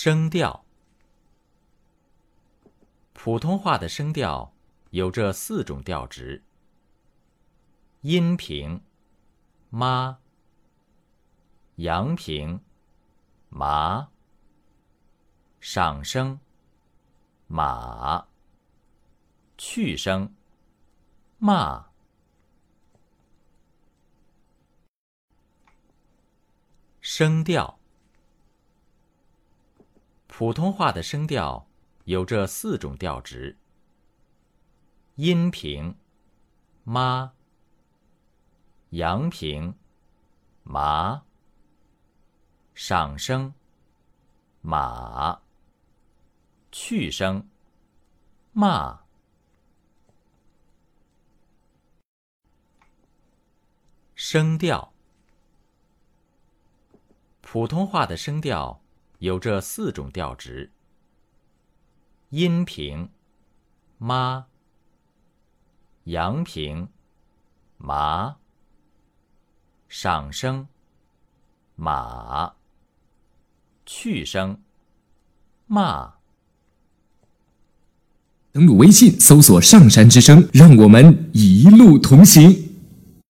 声调，普通话的声调有这四种调值：阴平、妈、阳平、麻、上声、马、去声、骂。声调，普通话的声调有这四种调值：阴平、妈、阳平、麻、上声、马、去声、骂。声调。普通话的声调有这四种调值：阴平、妈、阳平、麻、上声、马、去声、骂。登录微信，搜索“上山之声”，让我们一路同行。